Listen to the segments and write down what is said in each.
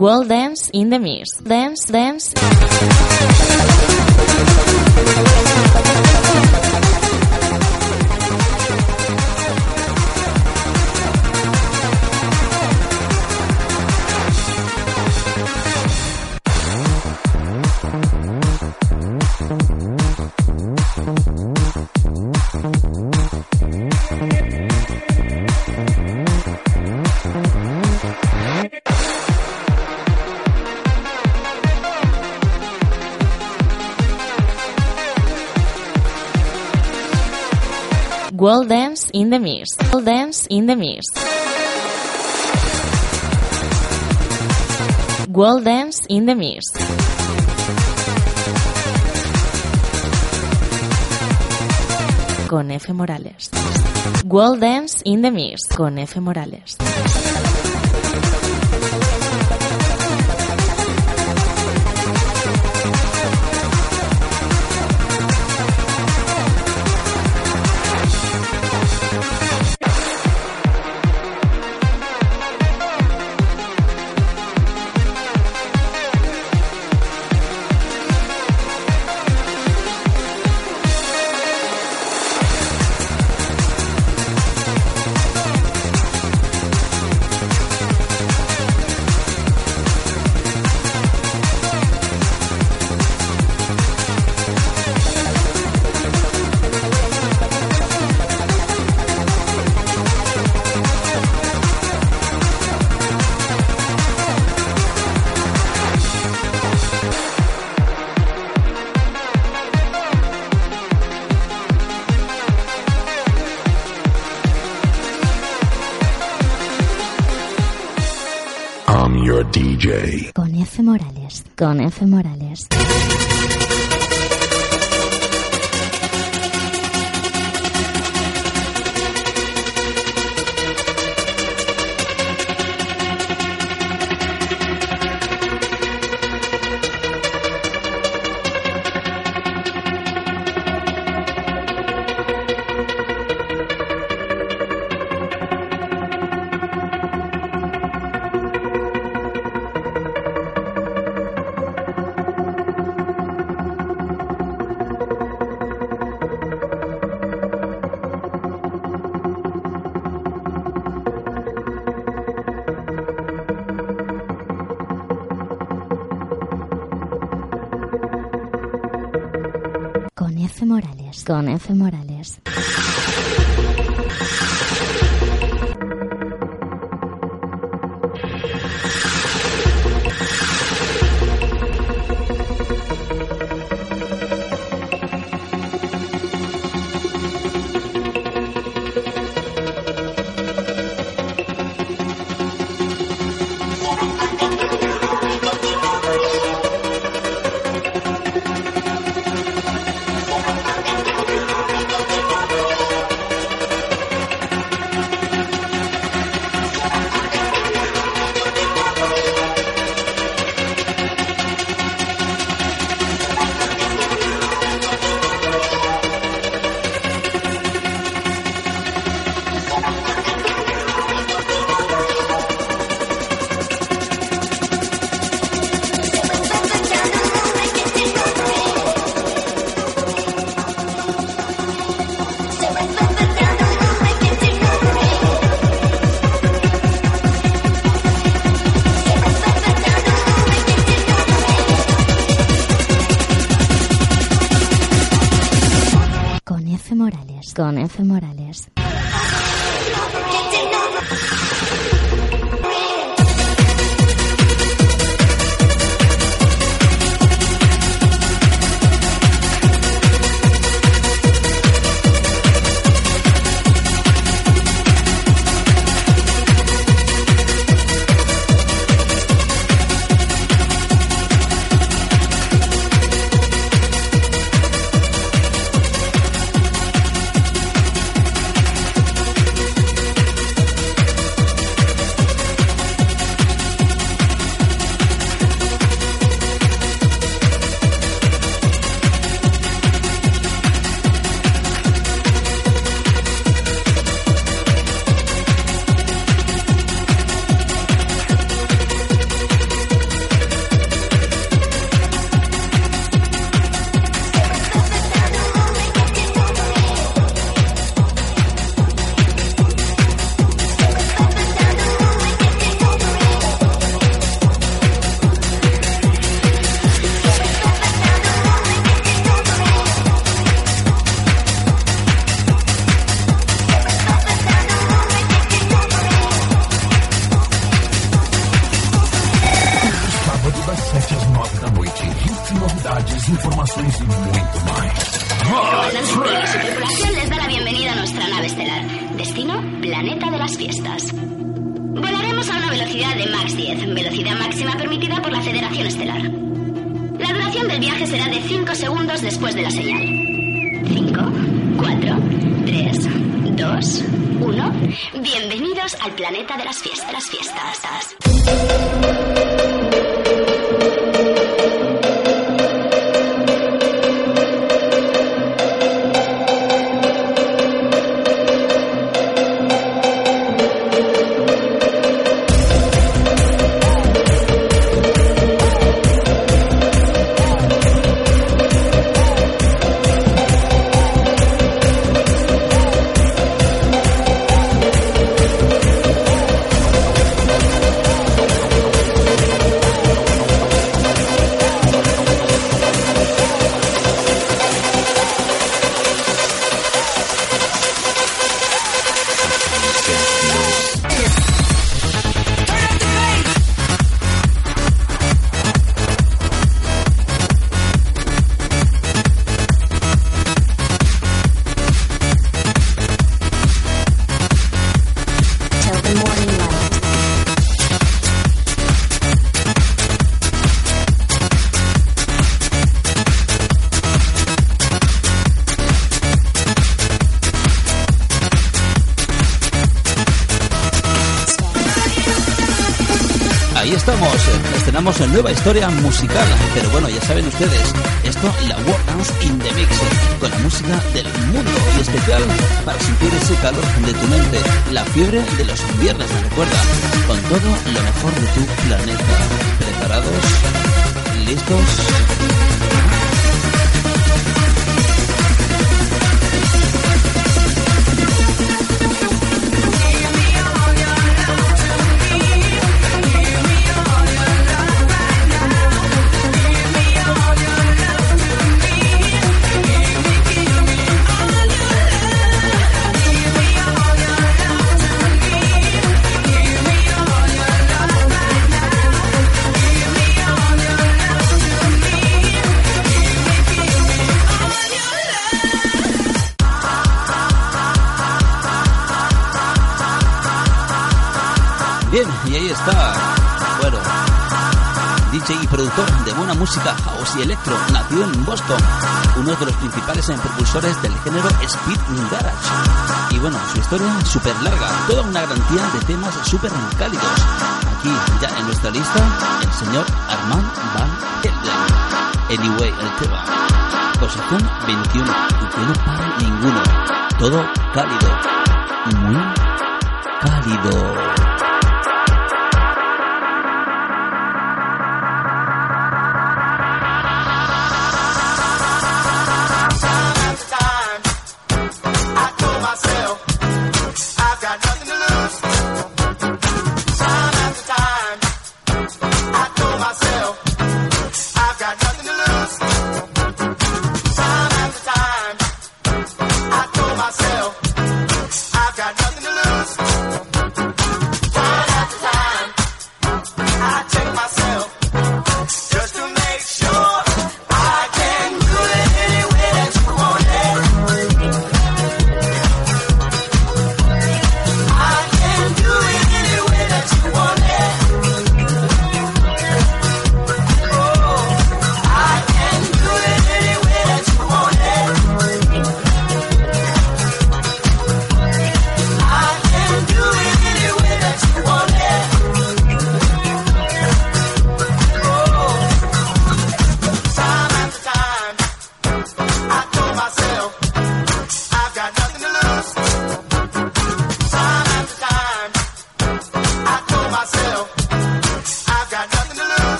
World Dance in the Mix. Dance, dance. In the Mix. World Dance in the Mix. World Dance in the Mix. Con F. Morales. World Dance in the Mix. Con F. Morales. DJ. Con F. Morales. Con F. Morales. Comandante Superpoblación les da la bienvenida a nuestra nave estelar. Destino, planeta de las fiestas. Volaremos a una velocidad de max 10, velocidad máxima permitida por la Federación Estelar. La duración del viaje será de 5 segundos después de la señal. 5, 4, 3, 2, 1. Bienvenidos al planeta de las fiestas. Las fiestas. Historia musical, pero bueno, ya saben ustedes, esto la Dance in the Mix, con la música del mundo y especial para sentir ese calor de tu mente, la fiebre de los viernes, recuerda, con todo lo mejor de tu planeta. ¿Preparados? ¿Listos? Buena música house y electro, nació en Boston, uno de los principales propulsores del género Speed Garage. Y bueno, su historia súper larga, toda una garantía de temas súper cálidos. Aquí, ya en nuestra lista, el señor Armand Van Helden. Anyway, el tema. Posición 21, y que no para ninguno. Todo cálido, muy cálido.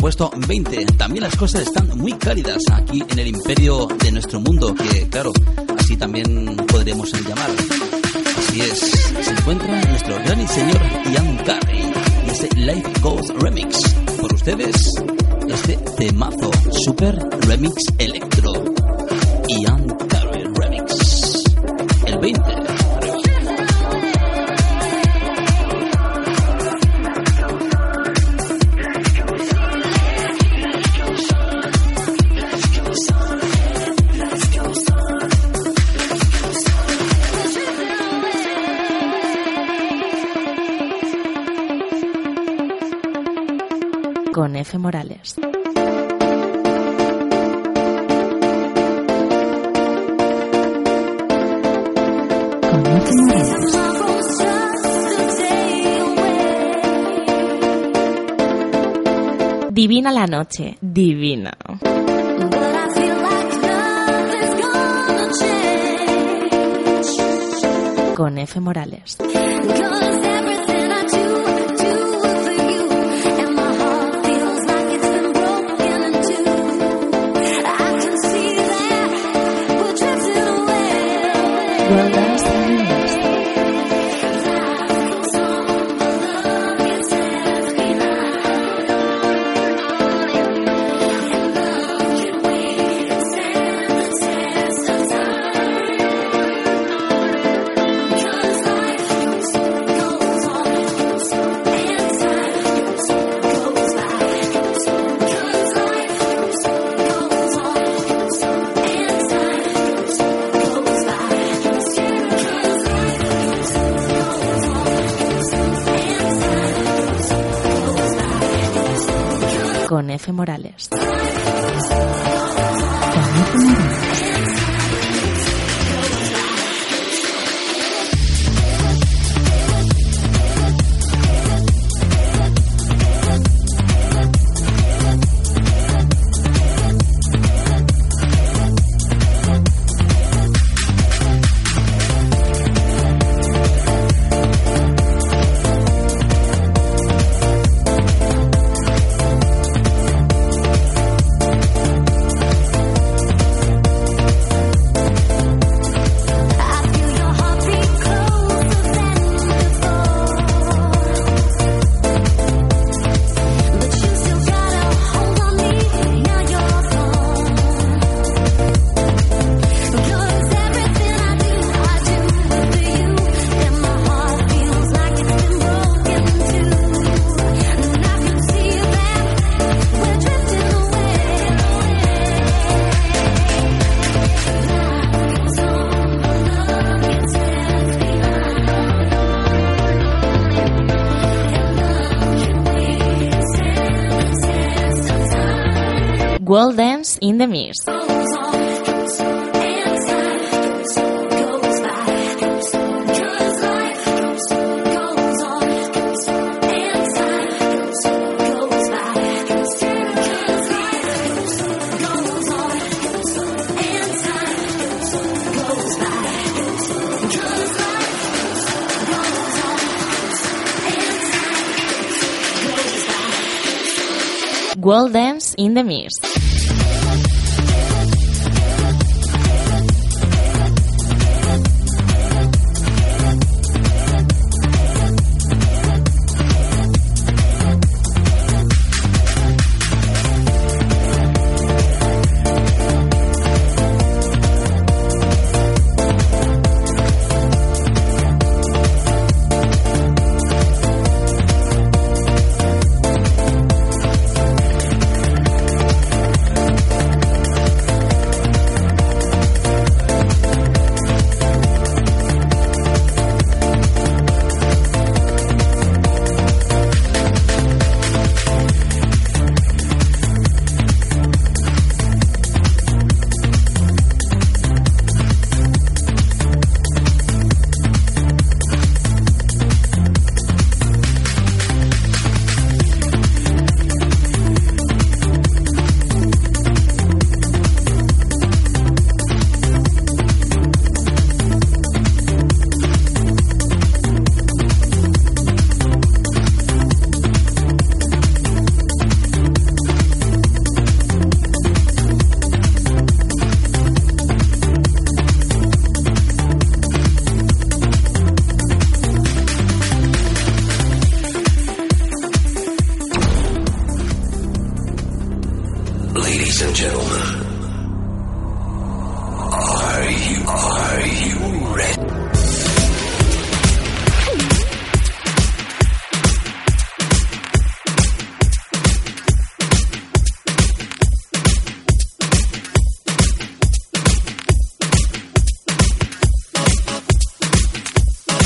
Puesto 20. También las cosas están muy cálidas aquí en el imperio de nuestro mundo, que claro, así también podríamos llamar. Así es, se encuentra nuestro gran y señor Ian Carrey y este Life Goes Remix. Por ustedes, este temazo Super Remix Electro. Divina la noche, divina. Con F. Morales. World Dance in the Mix. World Dance in the Mix.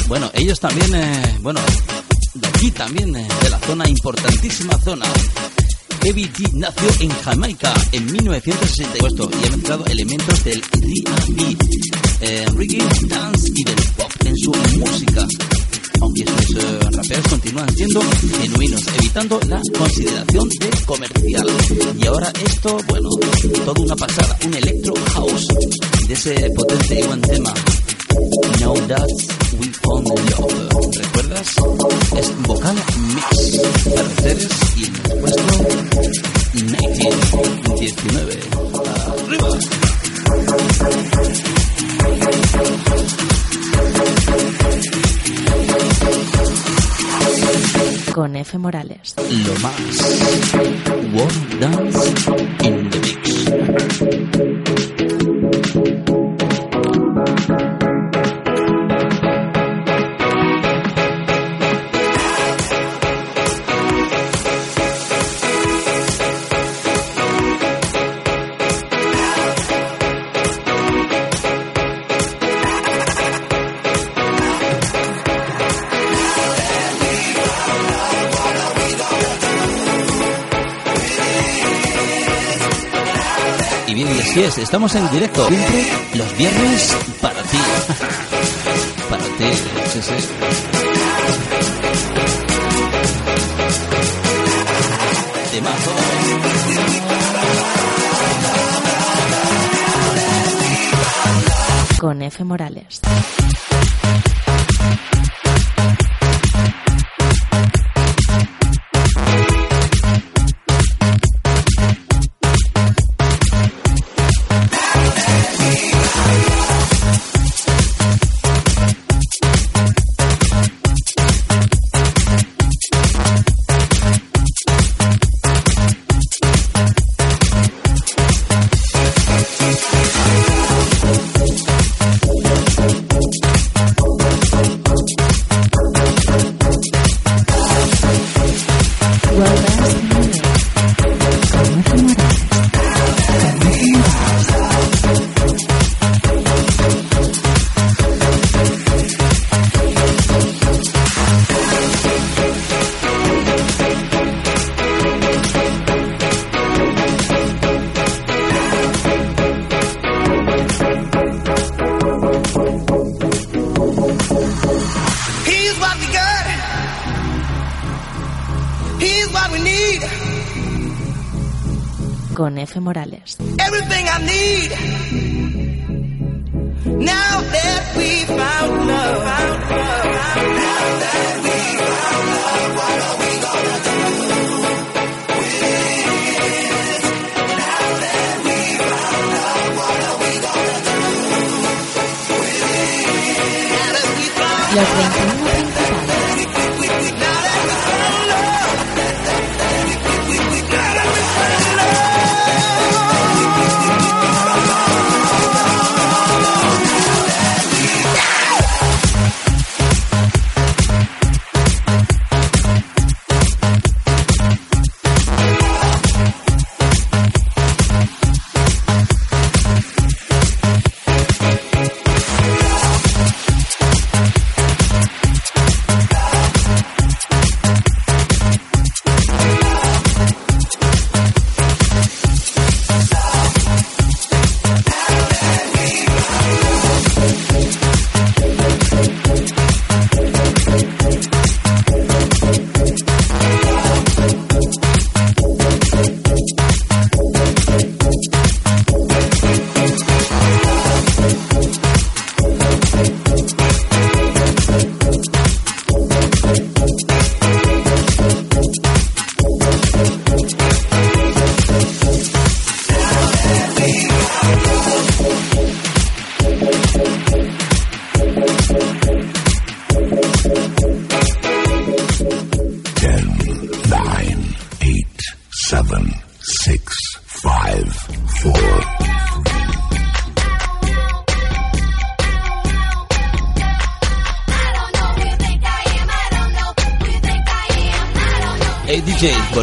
Bueno, ellos también, eh, bueno, de aquí también, eh, de la zona, importantísima zona. Heavy D nació en Jamaica en 1968 y ha mezclado elementos del R&B, eh, reggae, dance y del pop en su música. Aunque sus eh, continúan siendo genuinos, evitando la consideración de comercial. Y ahora esto, bueno, toda una pasada, un electro house de ese potente y buen tema. Now That We Found Love. ¿Recuerdas? Es vocal mix en nuestro 1919. Arriba. Con F. Morales. Lo más. Dance in the Mix. Así es, estamos en directo siempre los viernes para ti. para ti, sí, sí. Con F. Morales.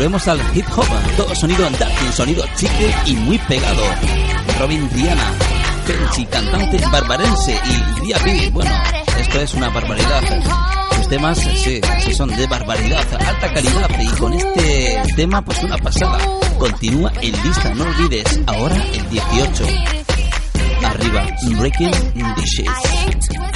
volvemos al hip hop, todo sonido andante, sonido chicle y muy pegado. Robin Diana, Tenchi, cantante barbarense y Dia Bueno, esto es una barbaridad. Sus temas, sí, sí, son de barbaridad, alta calidad y con este tema, pues una pasada. Continúa en lista, no olvides, ahora el 18. Arriba, Breaking Dishes.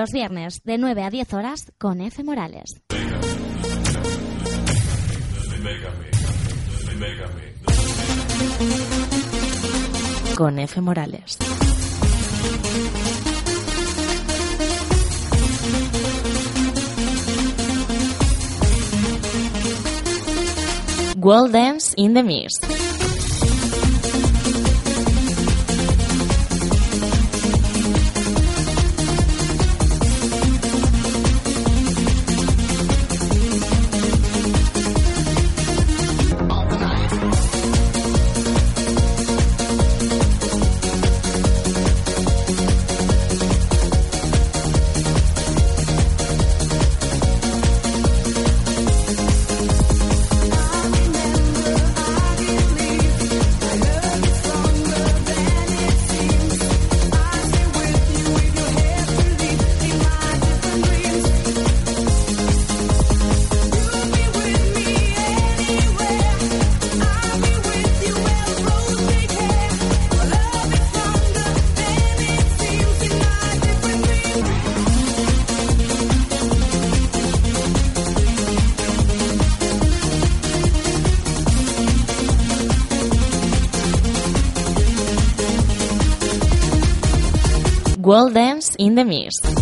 Los viernes de 9 a 10 horas con F. Morales. Con F. Morales. World Dance in the Mist. In the Mist.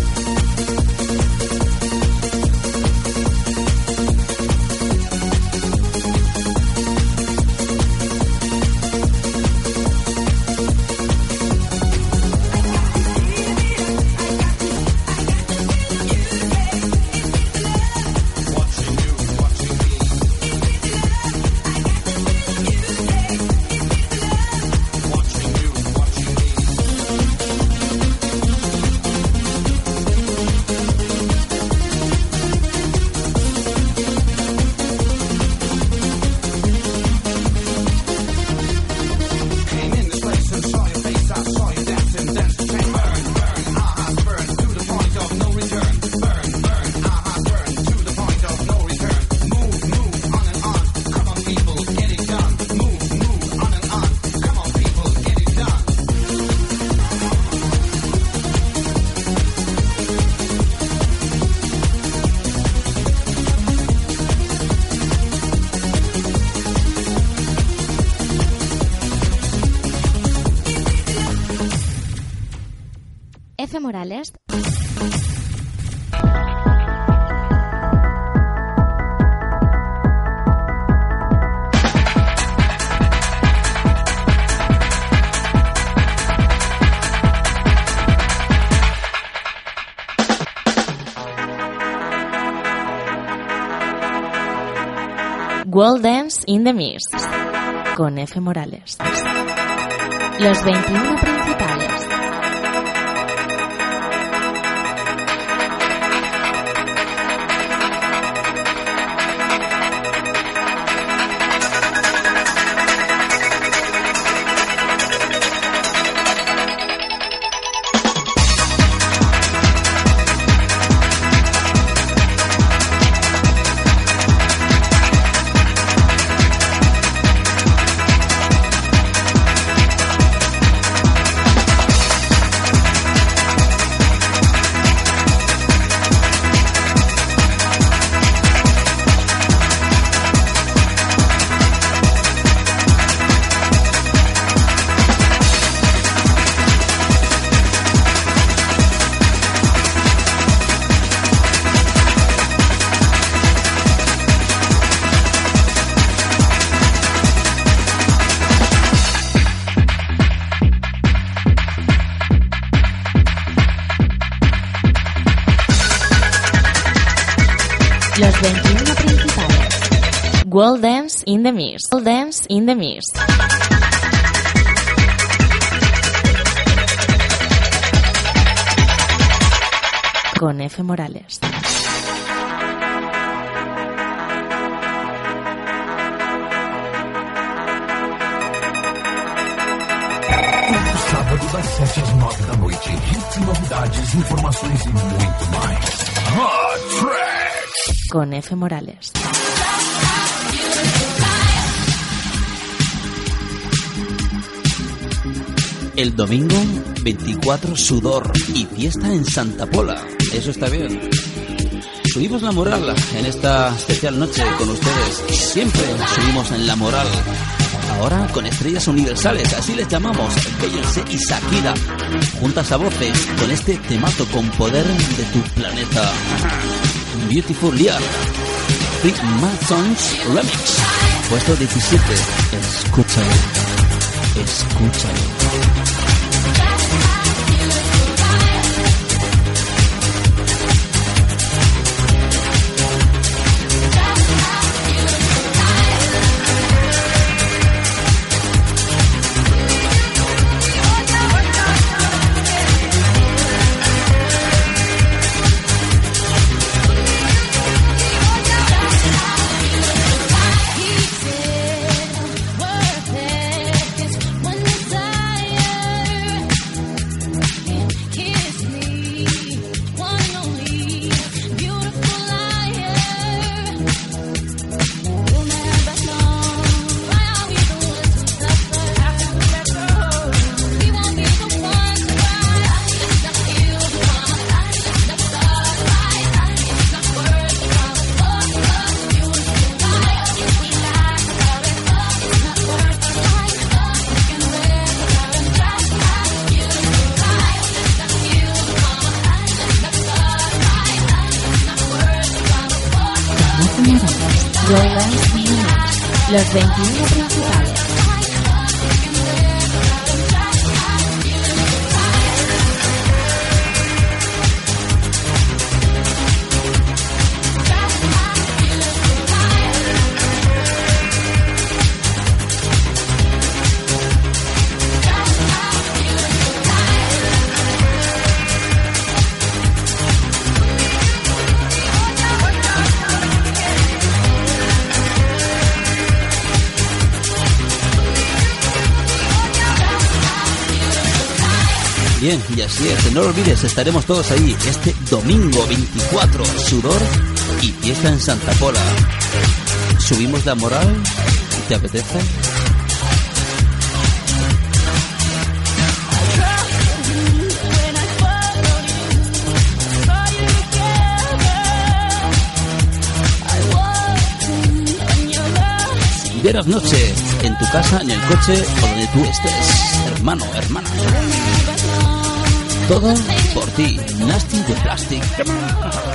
World Dance in the Mist. Con F. Morales. Los 21 the Mist. Dance in the Mist. Con F. Morales. Sábado das 7 às 9 da noite. Hits, novidades, informações e muito mais. Hot Tracks. Con F. Morales. El domingo 24 sudor y fiesta en Santa Pola. Eso está bien. Subimos la moral en esta especial noche con ustedes. Siempre subimos en la moral. Ahora con estrellas universales, así les llamamos, Beyoncé y Shakira. Juntas a voces con este temazo con poder de tu planeta. Beautiful Year. Big Mad Songs Remix. Puesto 17. Escúchalo. Escúchalo. Mix. Los 21 principales. Bien, y así es, no lo olvides, estaremos todos ahí este domingo 24, sudor y fiesta en Santa Pola. ¿Subimos la moral? ¿Te apetece? Vieras noche, en tu casa, en el coche o donde tú estés, hermano, hermana. Todo por ti, Nasty de Plastic.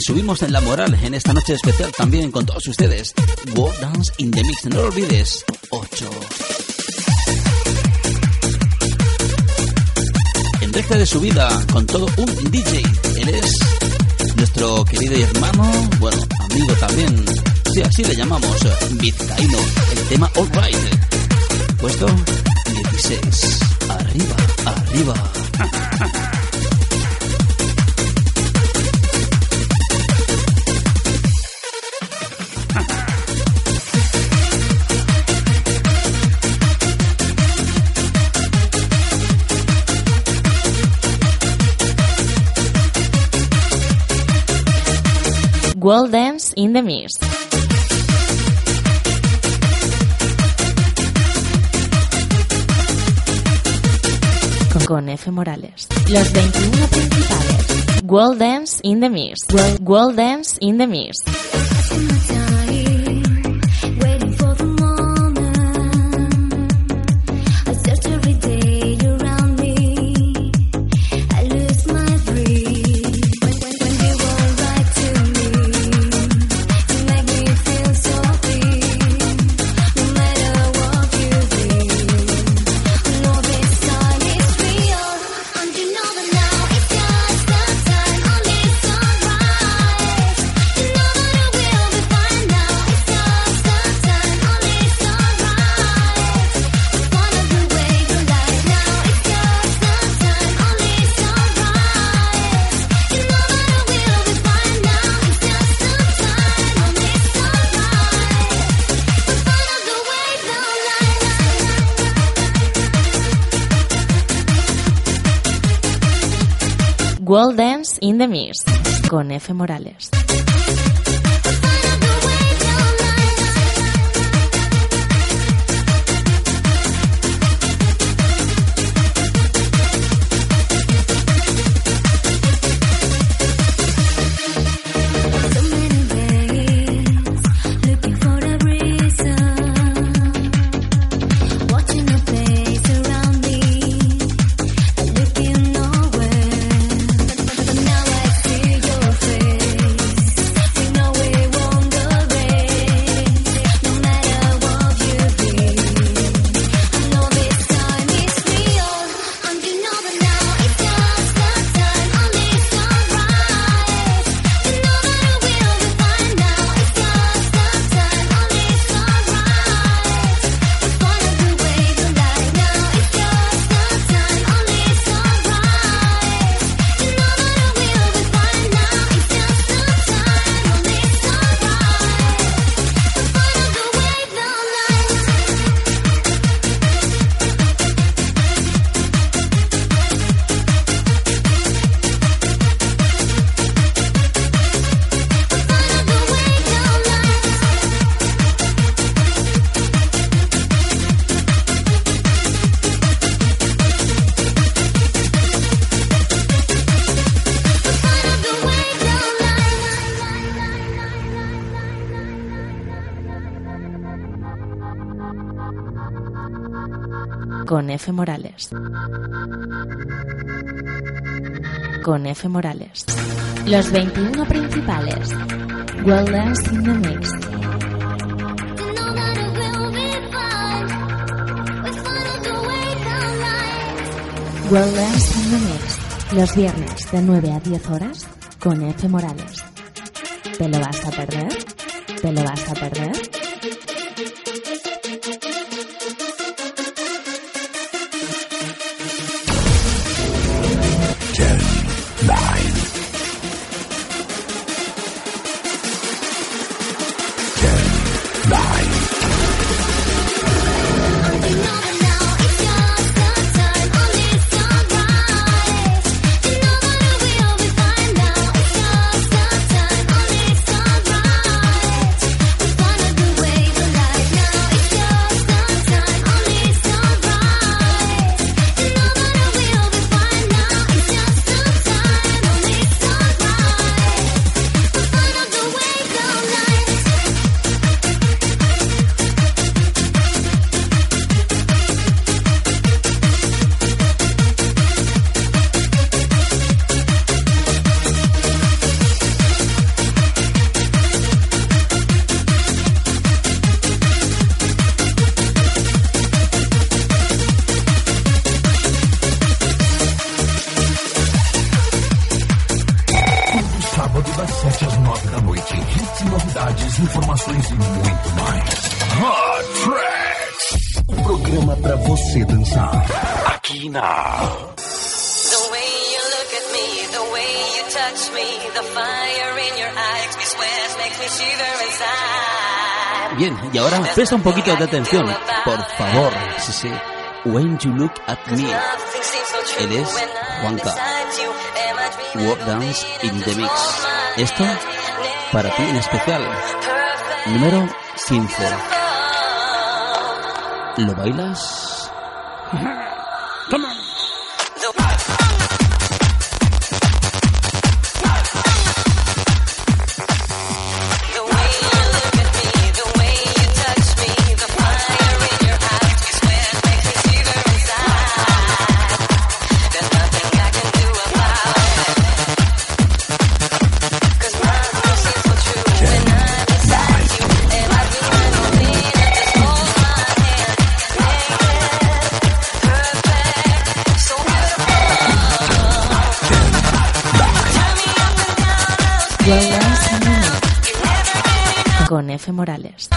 Subimos en la moral en esta noche especial también con todos ustedes. World Dance in the Mix, no lo olvides. 8. En recta de subida con todo un DJ. Él es nuestro querido hermano, bueno, amigo también. Sí, así le llamamos, Vizcaíno. El tema All Right. Puesto 16. Arriba, arriba. World Dance in the Mist. Con, F. Morales. Los 21 principales. World Dance in the Mist. World, World Dance in the Mist. World Dance in the Mist con F. Morales. Morales. Con F. Morales. Los 21 principales. Wellness in the Mix. Wellness in the Mix. Los viernes de 9 a 10 horas con F. Morales. ¿Te lo vas a perder? ¿Te lo vas a perder? Presta un poquito de atención, por favor. Sí, sí. When You Look at Me. Él es Juanca. World Dance in the Mix. Esto para ti en especial. Número 15. ¿Lo bailas? Con F. Morales.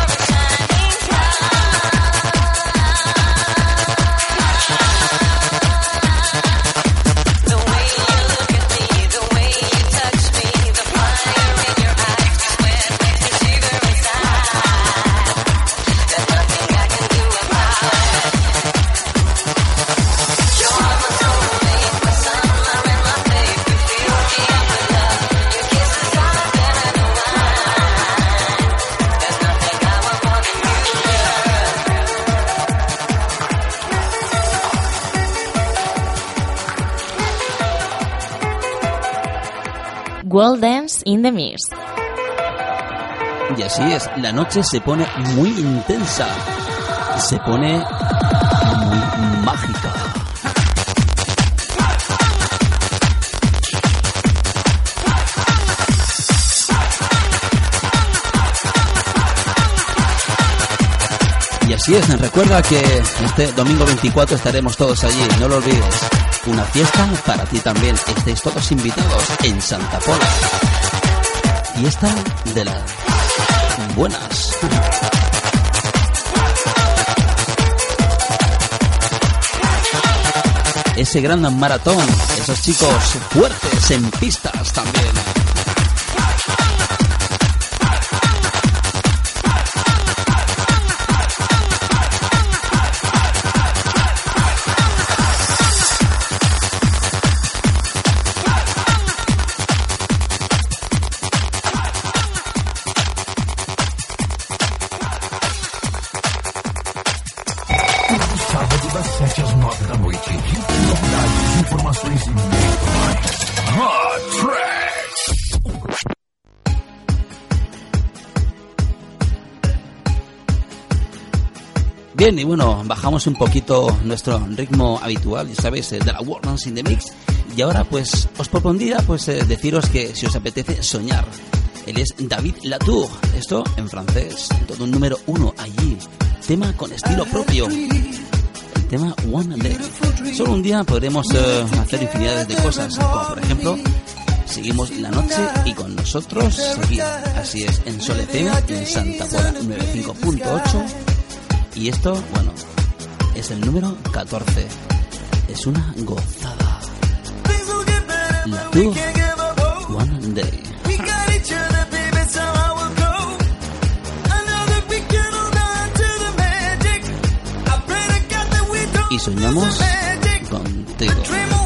In the Mix. Y así es, la noche se pone muy intensa, se pone muy mágica. Y así es, recuerda que este domingo 24 estaremos todos allí, no lo olvides. Una fiesta para ti también, estáis todos invitados en Santa Pola. Fiesta de las buenas. Ese gran maratón, esos chicos fuertes en pistas Bien, y bueno, bajamos un poquito nuestro ritmo habitual, ya sabéis, eh, de la World Dance in the Mix. Y ahora, pues, os propondría, pues, eh, deciros que si os apetece soñar. Él es David Latour, esto en francés, todo un número uno allí. Tema con estilo propio. Tema One Day. Solo un día podremos eh, hacer infinidades de cosas, como por ejemplo, seguimos la noche y con nosotros seguir. Así es, en Sol FM, en Santa Pola 95.8. Y esto, bueno, es el número 14. Es una gozada. Soñamos contigo.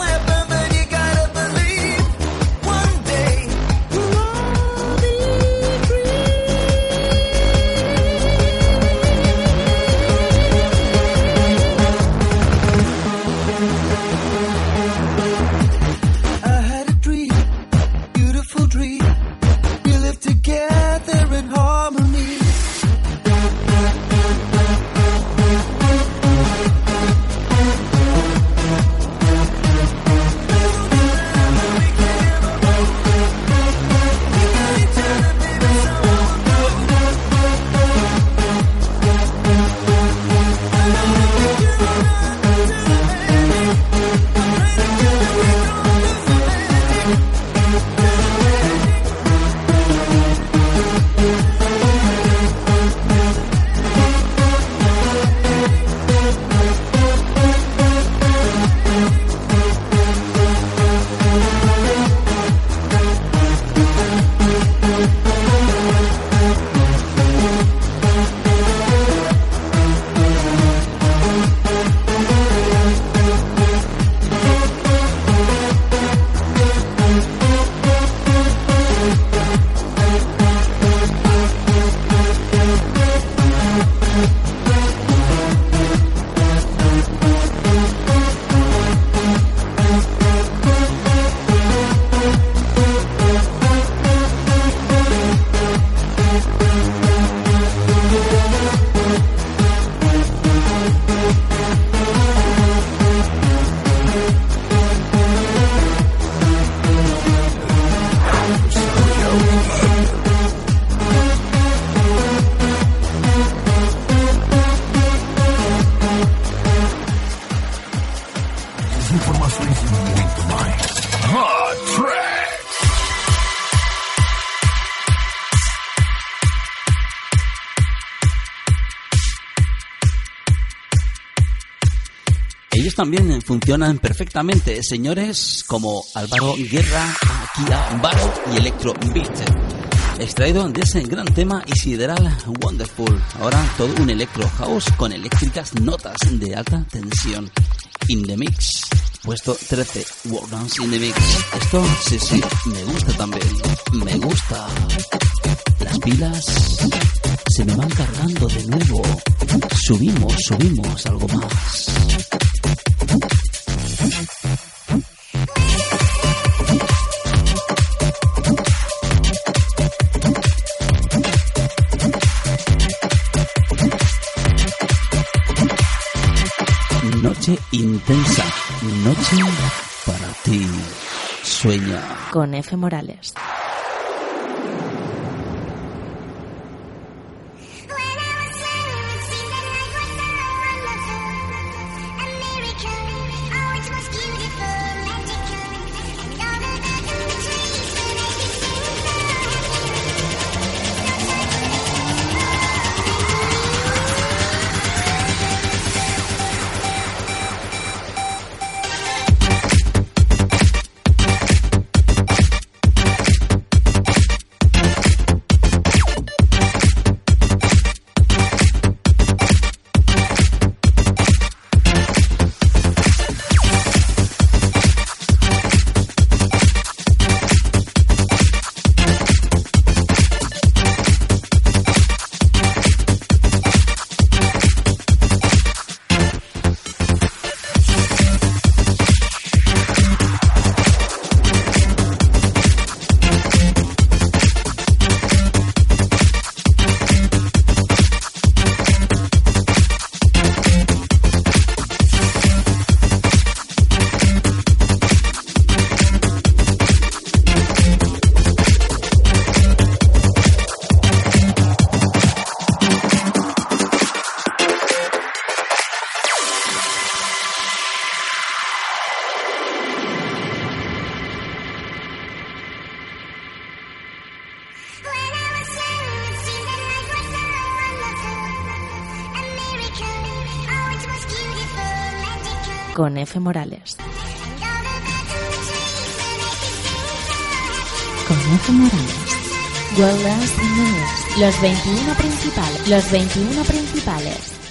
Funcionan perfectamente, señores como Álvaro Guerra, Kia Baro y Electro Beat. Extraído de ese gran tema y sideral Wonderful. Ahora todo un electro house con eléctricas notas de alta tensión. In the mix. Puesto 13. World in the mix. Esto sí, sí, me gusta también. Me gusta. Las pilas se me van cargando de nuevo. Subimos, subimos algo más. Intensa, noche para ti. Sueña. Con F. Morales. Con F. Morales. Con F. Morales. World the Mix. Los 21 principales. Los 21 principales.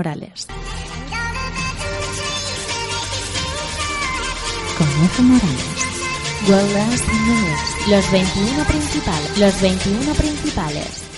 Morales. Con F. Morales. Mix. Los 21 principales. Los 21 principales.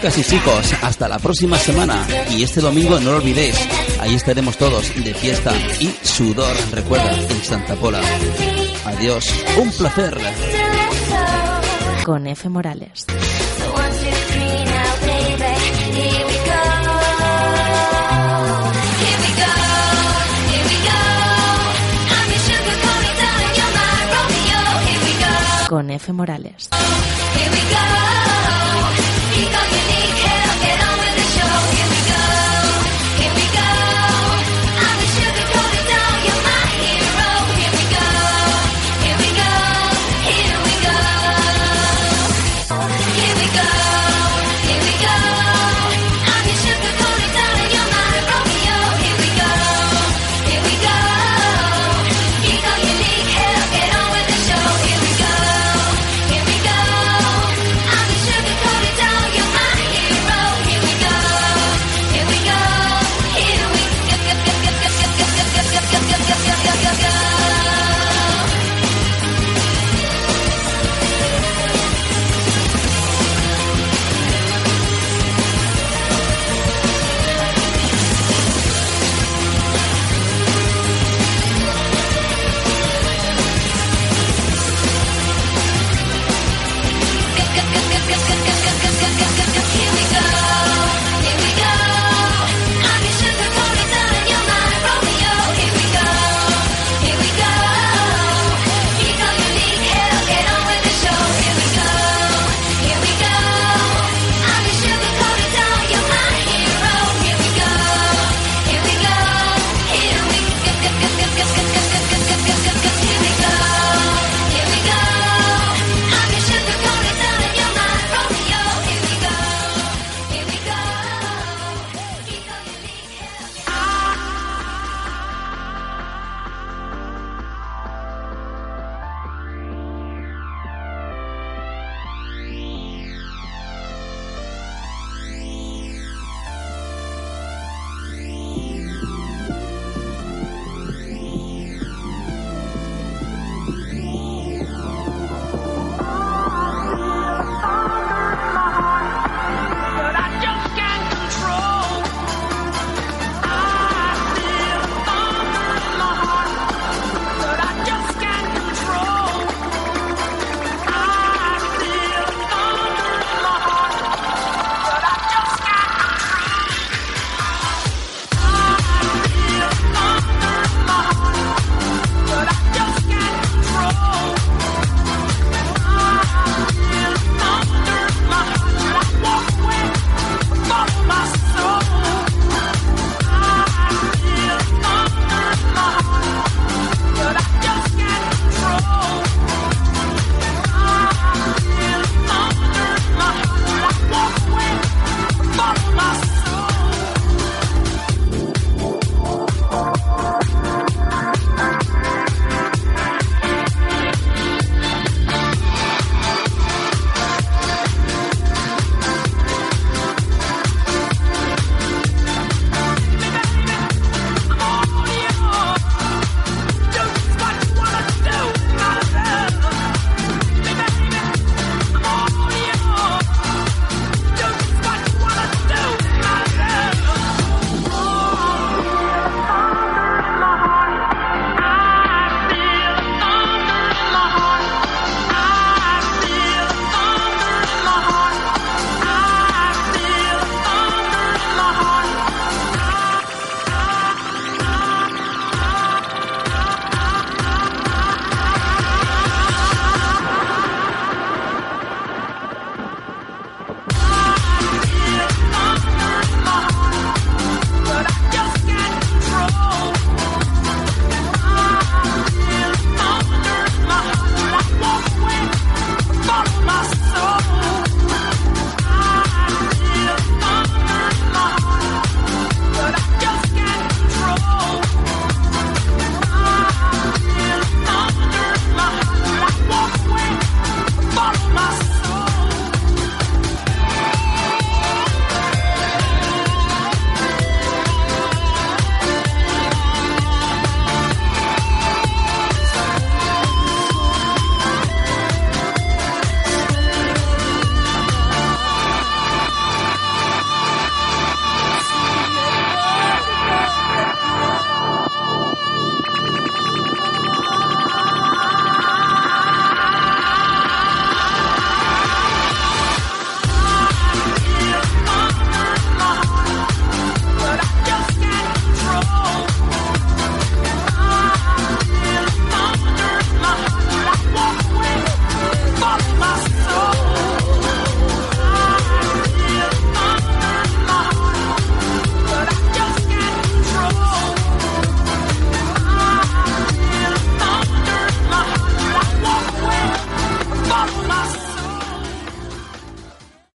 Chicas y chicos, hasta la próxima semana. Y este domingo no lo olvidéis, ahí estaremos todos de fiesta y sudor, recuerda, en Santa Pola. Adiós, un placer. Con F. Morales. Con F. Morales. here we go.